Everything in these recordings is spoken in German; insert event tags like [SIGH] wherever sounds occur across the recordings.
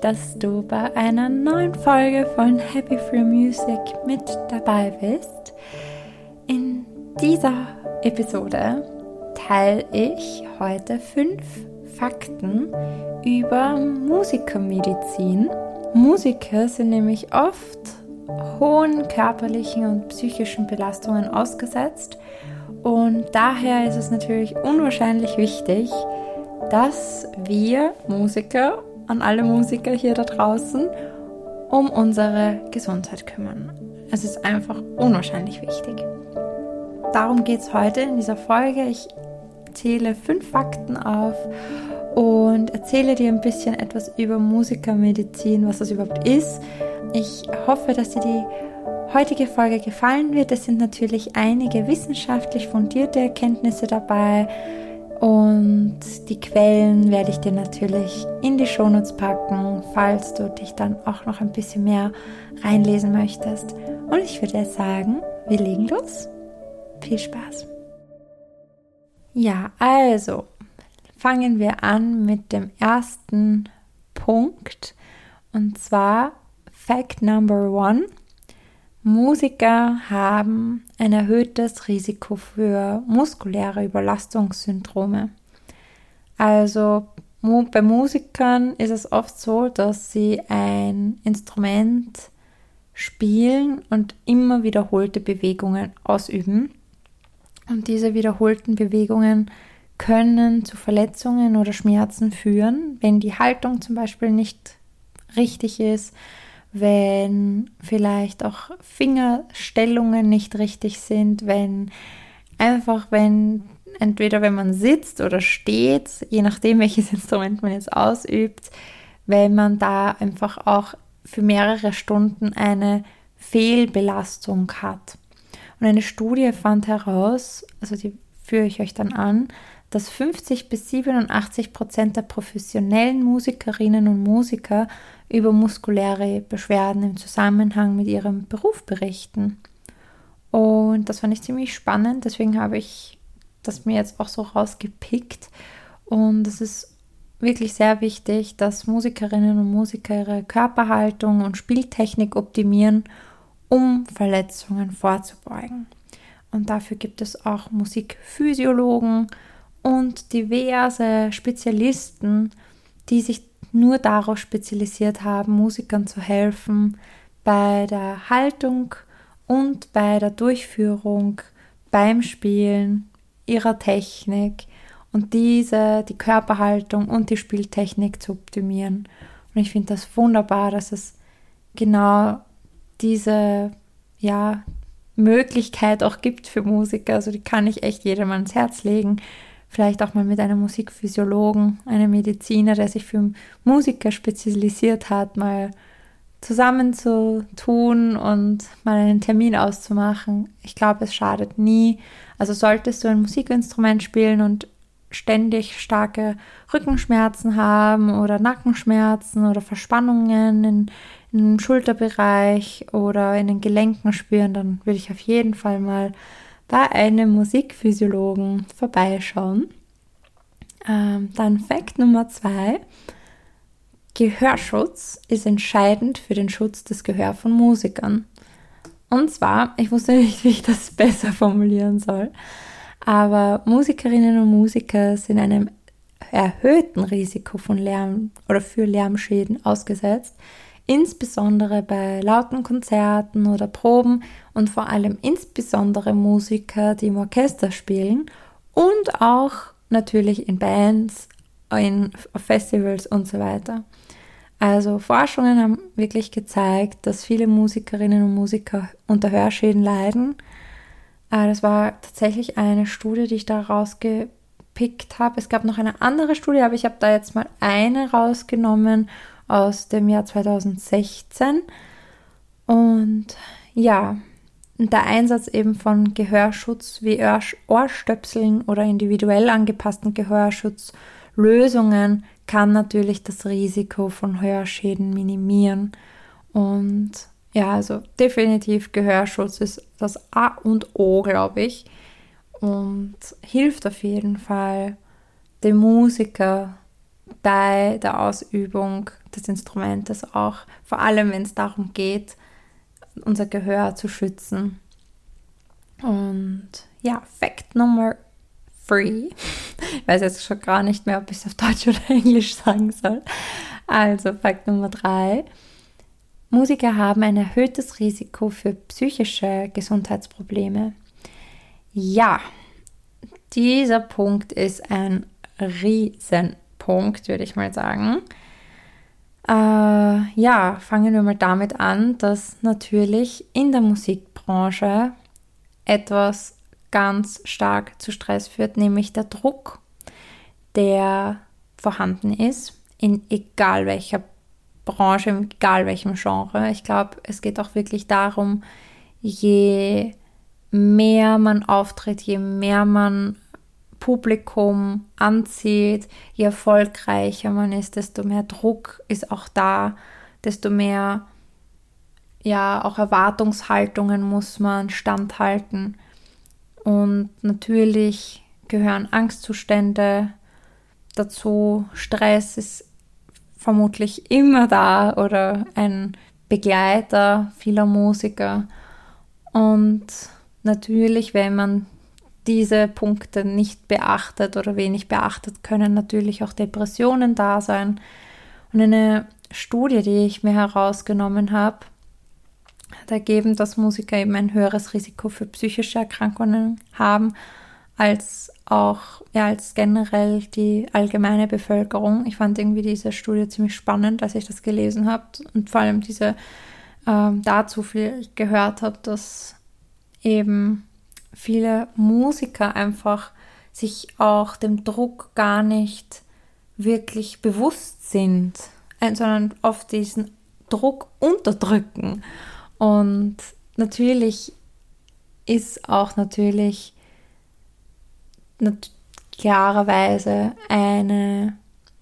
dass du bei einer neuen Folge von Happy Free Music mit dabei bist. In dieser Episode teile ich heute fünf Fakten über Musikermedizin. Musiker sind nämlich oft hohen körperlichen und psychischen Belastungen ausgesetzt und daher ist es natürlich unwahrscheinlich wichtig, dass wir Musiker, an alle Musiker hier da draußen, um unsere Gesundheit kümmern. Es ist einfach unwahrscheinlich wichtig. Darum geht es heute in dieser Folge. Ich zähle fünf Fakten auf und erzähle dir ein bisschen etwas über Musikermedizin, was das überhaupt ist. Ich hoffe, dass dir die heutige Folge gefallen wird. Es sind natürlich einige wissenschaftlich fundierte Erkenntnisse dabei und die Quellen werde ich dir natürlich in die Shownotes packen, falls du dich dann auch noch ein bisschen mehr reinlesen möchtest. Und ich würde sagen, wir legen los. Viel Spaß. Ja, also fangen wir an mit dem ersten Punkt und zwar Fact Number One. Musiker haben ein erhöhtes Risiko für muskuläre Überlastungssyndrome. Also bei Musikern ist es oft so, dass sie ein Instrument spielen und immer wiederholte Bewegungen ausüben. Und diese wiederholten Bewegungen können zu Verletzungen oder Schmerzen führen, wenn die Haltung zum Beispiel nicht richtig ist wenn vielleicht auch Fingerstellungen nicht richtig sind, wenn einfach, wenn entweder wenn man sitzt oder steht, je nachdem welches [LAUGHS] Instrument man jetzt ausübt, wenn man da einfach auch für mehrere Stunden eine Fehlbelastung hat. Und eine Studie fand heraus, also die führe ich euch dann an, dass 50 bis 87 Prozent der professionellen Musikerinnen und Musiker über muskuläre Beschwerden im Zusammenhang mit ihrem Beruf berichten. Und das fand ich ziemlich spannend, deswegen habe ich das mir jetzt auch so rausgepickt. Und es ist wirklich sehr wichtig, dass Musikerinnen und Musiker ihre Körperhaltung und Spieltechnik optimieren, um Verletzungen vorzubeugen. Und dafür gibt es auch Musikphysiologen und diverse Spezialisten, die sich nur darauf spezialisiert haben, Musikern zu helfen bei der Haltung und bei der Durchführung beim Spielen ihrer Technik und diese, die Körperhaltung und die Spieltechnik zu optimieren. Und ich finde das wunderbar, dass es genau diese, ja, Möglichkeit auch gibt für Musiker. Also die kann ich echt jedem ans Herz legen vielleicht auch mal mit einem Musikphysiologen, einem Mediziner, der sich für Musiker spezialisiert hat, mal zusammenzutun und mal einen Termin auszumachen. Ich glaube, es schadet nie. Also solltest du ein Musikinstrument spielen und ständig starke Rückenschmerzen haben oder Nackenschmerzen oder Verspannungen in, im Schulterbereich oder in den Gelenken spüren, dann würde ich auf jeden Fall mal bei einem Musikphysiologen vorbeischauen. Ähm, dann Fakt Nummer zwei. Gehörschutz ist entscheidend für den Schutz des Gehör von Musikern. Und zwar, ich wusste nicht, wie ich das [LAUGHS] besser formulieren soll, aber Musikerinnen und Musiker sind einem erhöhten Risiko von Lärm oder für Lärmschäden ausgesetzt, insbesondere bei lauten Konzerten oder Proben und vor allem insbesondere Musiker, die im Orchester spielen und auch natürlich in Bands, in Festivals und so weiter. Also Forschungen haben wirklich gezeigt, dass viele Musikerinnen und Musiker unter Hörschäden leiden. Äh, das war tatsächlich eine Studie, die ich da rausgepickt habe. Es gab noch eine andere Studie, aber ich habe da jetzt mal eine rausgenommen aus dem Jahr 2016. Und ja, der Einsatz eben von Gehörschutz wie Ohrstöpseln oder individuell angepassten Gehörschutzlösungen kann natürlich das Risiko von Hörschäden minimieren. Und ja, also definitiv Gehörschutz ist das A und O, glaube ich. Und hilft auf jeden Fall dem Musiker bei der Ausübung des Instrumentes auch, vor allem wenn es darum geht, unser Gehör zu schützen. Und ja, Fact Nummer three. Ich weiß jetzt schon gar nicht mehr, ob ich es auf Deutsch oder [LAUGHS] Englisch sagen soll. Also Fakt Nummer drei. Musiker haben ein erhöhtes Risiko für psychische Gesundheitsprobleme. Ja, dieser Punkt ist ein Riesenpunkt, würde ich mal sagen. Äh, ja, fangen wir mal damit an, dass natürlich in der Musikbranche etwas ganz stark zu Stress führt, nämlich der Druck, der vorhanden ist, in egal welcher Branche, egal welchem Genre. Ich glaube, es geht auch wirklich darum, je mehr man auftritt, je mehr man Publikum anzieht, je erfolgreicher man ist, desto mehr Druck ist auch da, desto mehr ja auch Erwartungshaltungen muss man standhalten. Und natürlich gehören Angstzustände dazu. Stress ist vermutlich immer da oder ein Begleiter vieler Musiker. Und natürlich, wenn man diese Punkte nicht beachtet oder wenig beachtet, können natürlich auch Depressionen da sein. Und eine Studie, die ich mir herausgenommen habe, hat ergeben, dass Musiker eben ein höheres Risiko für psychische Erkrankungen haben als auch ja, als generell die allgemeine Bevölkerung. Ich fand irgendwie diese Studie ziemlich spannend, als ich das gelesen habe und vor allem diese ähm, dazu viel gehört habe, dass eben viele Musiker einfach sich auch dem Druck gar nicht wirklich bewusst sind, sondern oft diesen Druck unterdrücken. Und natürlich ist auch natürlich klarerweise eine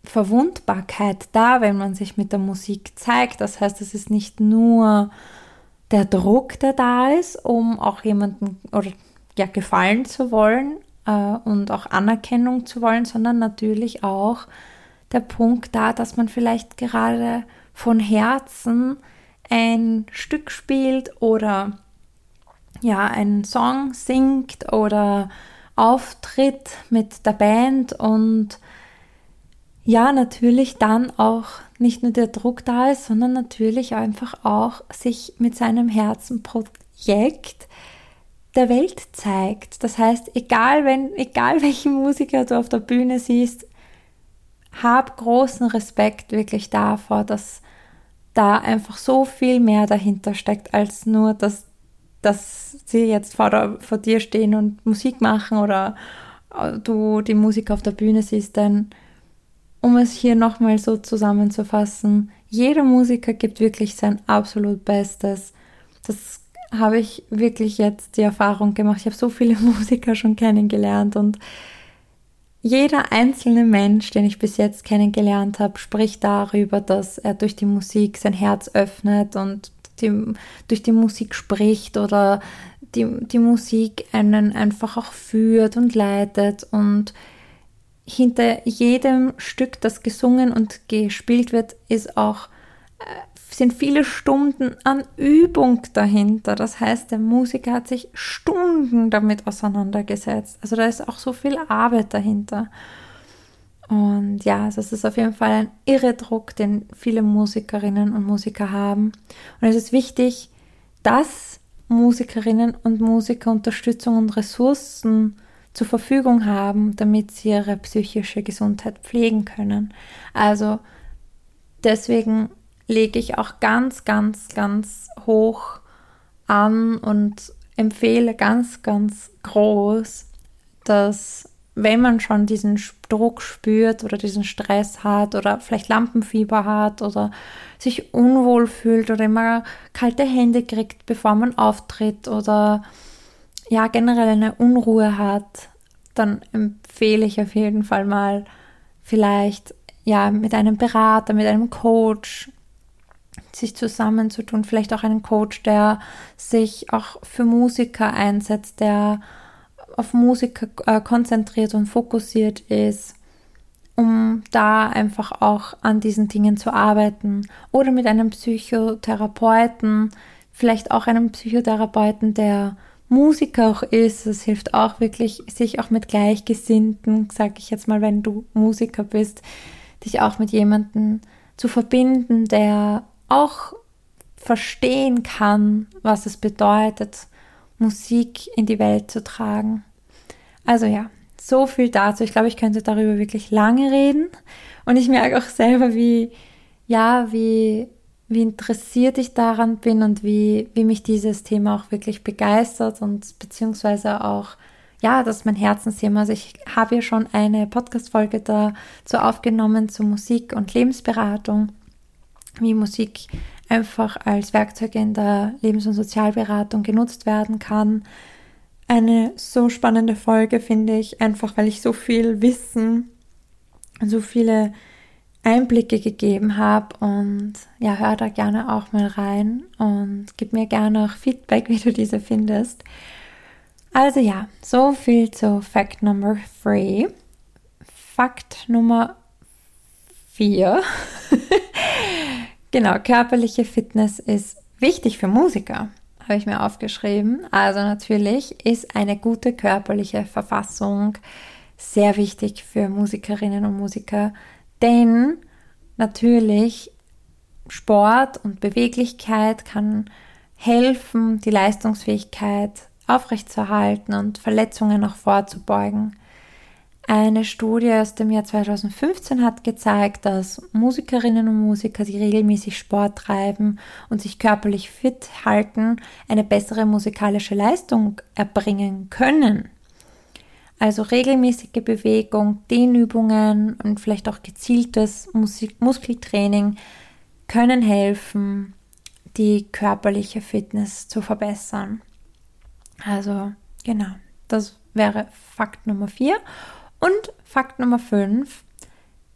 Verwundbarkeit da, wenn man sich mit der Musik zeigt. Das heißt, es ist nicht nur der Druck, der da ist, um auch jemanden oder ja gefallen zu wollen äh, und auch Anerkennung zu wollen, sondern natürlich auch der Punkt da, dass man vielleicht gerade von Herzen ein Stück spielt oder ja, einen Song singt oder auftritt mit der Band und ja, natürlich dann auch nicht nur der Druck da ist, sondern natürlich einfach auch sich mit seinem Herzenprojekt der Welt zeigt. Das heißt, egal wenn, egal [LAUGHS] welchen Musiker du auf der Bühne siehst, hab großen Respekt wirklich davor, dass da einfach so viel mehr dahinter steckt, als nur, dass, dass sie jetzt vor, der, vor dir stehen und Musik machen oder äh, du die Musik auf der Bühne siehst. Denn um es hier nochmal so zusammenzufassen, jeder Musiker gibt wirklich sein absolut Bestes. Das habe ich wirklich jetzt die Erfahrung gemacht. Ich habe so viele [LAUGHS] Musiker schon kennengelernt und jeder einzelne Mensch, den ich bis jetzt kennengelernt habe, spricht darüber, dass er durch die Musik sein Herz öffnet und die, durch die Musik spricht oder die, die Musik einen einfach auch führt und leitet und hinter jedem Stück, das gesungen und gespielt wird, ist auch äh, sind viele Stunden an Übung dahinter. Das heißt, der Musiker hat sich Stunden damit auseinandergesetzt. Also da ist auch so viel Arbeit dahinter. Und ja, also es ist auf jeden Fall ein irre Druck, den viele Musikerinnen und Musiker haben. Und es ist wichtig, dass Musikerinnen und Musiker Unterstützung und Ressourcen zur Verfügung haben, damit sie ihre psychische Gesundheit pflegen können. Also deswegen lege ich auch ganz, ganz, ganz hoch an und empfehle ganz, ganz groß, dass wenn man schon diesen Druck spürt oder diesen Stress hat oder vielleicht Lampenfieber hat oder sich unwohl fühlt oder immer kalte Hände kriegt, bevor man auftritt oder ja generell eine Unruhe hat, dann empfehle ich auf jeden Fall mal vielleicht ja mit einem Berater, mit einem Coach sich zusammenzutun, vielleicht auch einen Coach, der sich auch für Musiker einsetzt, der auf Musiker äh, konzentriert und fokussiert ist um da einfach auch an diesen Dingen zu arbeiten. Oder mit einem Psychotherapeuten, vielleicht auch einem Psychotherapeuten, der Musiker auch ist. Es hilft auch wirklich, sich auch mit Gleichgesinnten, sage ich jetzt mal, wenn du Musiker bist, dich auch mit jemandem zu verbinden, der auch verstehen kann, was es bedeutet, Musik in die Welt zu tragen. Also ja, so viel dazu. Ich glaube, ich könnte darüber wirklich lange reden. Und ich merke auch selber, wie, ja, wie, wie interessiert ich daran bin und wie, wie mich dieses Thema auch wirklich begeistert und beziehungsweise auch, ja, das ist mein Herzensthema. Also ich habe ja schon eine Podcast-Folge dazu aufgenommen zu Musik und Lebensberatung, wie Musik einfach als Werkzeug in der Lebens- und Sozialberatung genutzt werden kann. Eine so spannende Folge finde ich, einfach weil ich so viel Wissen, so viele Einblicke gegeben habe und ja, hör da gerne auch mal rein und gib mir gerne auch Feedback, [LAUGHS] wie du diese findest. Also ja, so viel zu Fact Number 3. Fakt Nummer 4. [LAUGHS] Genau, körperliche Fitness ist wichtig für Musiker, habe ich mir aufgeschrieben. Also natürlich ist eine gute körperliche Verfassung sehr wichtig für Musikerinnen und Musiker, denn natürlich Sport und Beweglichkeit kann helfen, die Leistungsfähigkeit aufrechtzuerhalten und Verletzungen auch vorzubeugen. Eine Studie aus dem Jahr 2015 hat gezeigt, dass Musikerinnen und Musiker, die regelmäßig Sport treiben und sich körperlich fit halten, eine bessere musikalische Leistung erbringen können. Also regelmäßige Bewegung, Dehnübungen und vielleicht auch gezieltes Musik Muskeltraining können helfen, die körperliche Fitness zu verbessern. Also genau, das wäre Fakt Nummer 4. Und Fakt Nummer 5,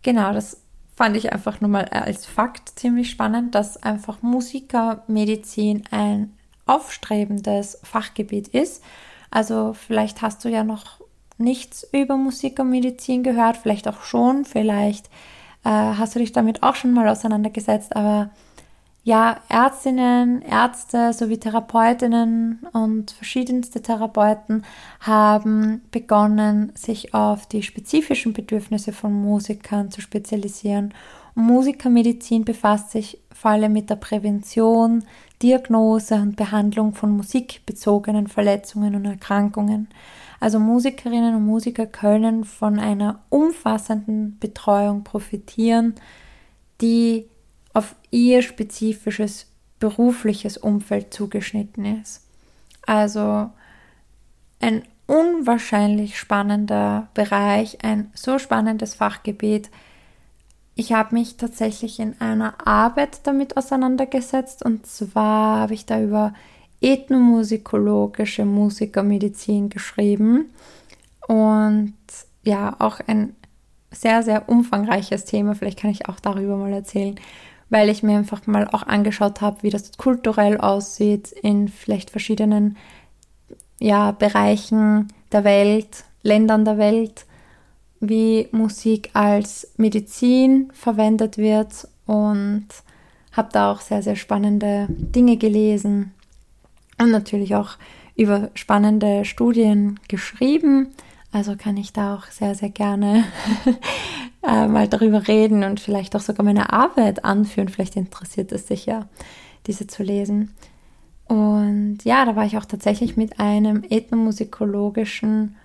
genau, das fand ich einfach nur mal als Fakt ziemlich spannend, dass einfach Musikermedizin ein aufstrebendes Fachgebiet ist. Also vielleicht hast du ja noch nichts über Musikermedizin gehört, vielleicht auch schon, vielleicht äh, hast du dich damit auch schon mal auseinandergesetzt, aber ja, Ärztinnen, Ärzte sowie Therapeutinnen und verschiedenste Therapeuten haben begonnen, sich auf die spezifischen Bedürfnisse von Musikern zu spezialisieren. Und Musikermedizin befasst sich vor allem mit der Prävention, Diagnose und Behandlung von musikbezogenen Verletzungen und Erkrankungen. Also Musikerinnen und Musiker können von einer umfassenden Betreuung profitieren, die auf ihr spezifisches berufliches Umfeld zugeschnitten ist. Also ein unwahrscheinlich spannender Bereich, ein so spannendes Fachgebiet. Ich habe mich tatsächlich in einer Arbeit damit auseinandergesetzt und zwar habe ich da über ethnomusikologische Musikermedizin geschrieben und ja, auch ein sehr, sehr umfangreiches Thema. Vielleicht kann ich auch darüber mal erzählen weil ich mir einfach mal auch angeschaut habe, wie das kulturell aussieht in vielleicht verschiedenen ja, Bereichen der Welt, Ländern der Welt, wie Musik als Medizin verwendet wird und habe da auch sehr, sehr spannende Dinge gelesen und natürlich auch über spannende Studien geschrieben. Also kann ich da auch sehr, sehr gerne äh, mal darüber reden und vielleicht auch sogar meine Arbeit anführen. Vielleicht interessiert es dich ja, diese zu lesen. Und ja, da war ich auch tatsächlich mit einem ethnomusikologischen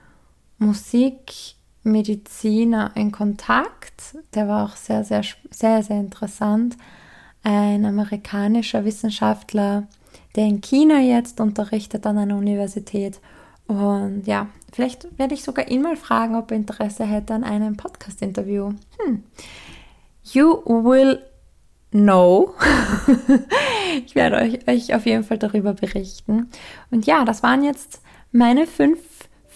Musikmediziner in Kontakt. Der war auch sehr, sehr, sehr, sehr interessant. Ein amerikanischer Wissenschaftler, der in China jetzt unterrichtet an einer Universität und ja, vielleicht werde ich sogar ihn mal fragen, ob er Interesse hätte an einem Podcast-Interview. Hm. You will know. [LAUGHS] ich werde euch, euch auf jeden Fall darüber berichten. Und ja, das waren jetzt meine fünf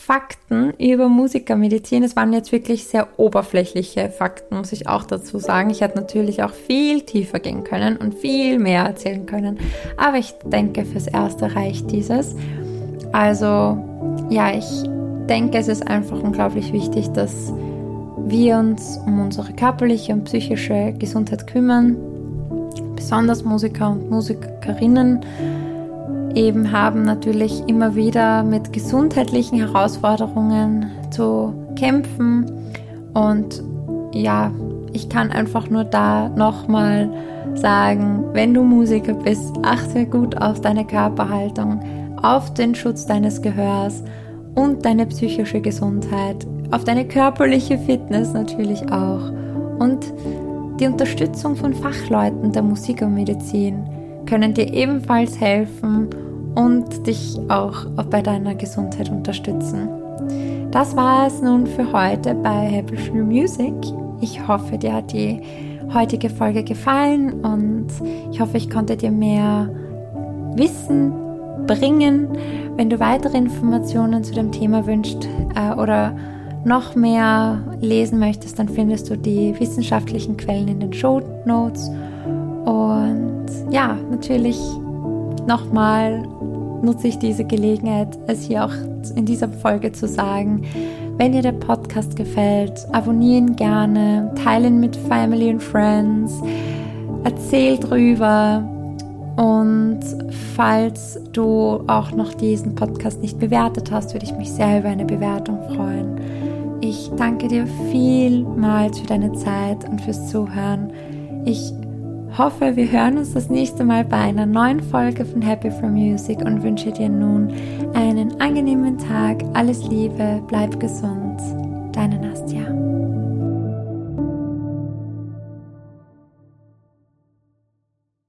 Fakten über Musikermedizin. Es waren jetzt wirklich sehr oberflächliche Fakten, muss ich auch dazu sagen. Ich hätte natürlich auch viel tiefer gehen können und viel mehr erzählen können. Aber ich denke, fürs Erste reicht dieses. Also ja, ich denke, es ist einfach unglaublich wichtig, dass wir uns um unsere körperliche und psychische Gesundheit kümmern. Besonders Musiker und Musikerinnen eben haben natürlich immer wieder mit gesundheitlichen Herausforderungen zu kämpfen. Und ja, ich kann einfach nur da nochmal sagen, wenn du Musiker bist, achte gut auf deine Körperhaltung, auf den Schutz deines Gehörs und deine psychische Gesundheit, auf deine körperliche Fitness natürlich auch und die Unterstützung von Fachleuten der Musik und Medizin können dir ebenfalls helfen und dich auch bei deiner Gesundheit unterstützen. Das war es nun für heute bei Happy Free Music. Ich hoffe, dir hat die heutige Folge gefallen und ich hoffe, ich konnte dir mehr Wissen bringen. Wenn du weitere Informationen zu dem Thema wünschst äh, oder noch mehr lesen möchtest, dann findest du die wissenschaftlichen Quellen in den Show Notes. Und ja, natürlich nochmal nutze ich diese Gelegenheit, es hier auch in dieser Folge zu sagen. Wenn dir der Podcast gefällt, abonnieren gerne, teilen mit Family und Friends, erzähl drüber. Und falls du auch noch diesen Podcast nicht bewertet hast, würde ich mich sehr über eine Bewertung freuen. Ich danke dir vielmals für deine Zeit und fürs Zuhören. Ich hoffe, wir hören uns das nächste Mal bei einer neuen Folge von Happy for Music und wünsche dir nun einen angenehmen Tag. Alles Liebe, bleib gesund. Deine Nastja.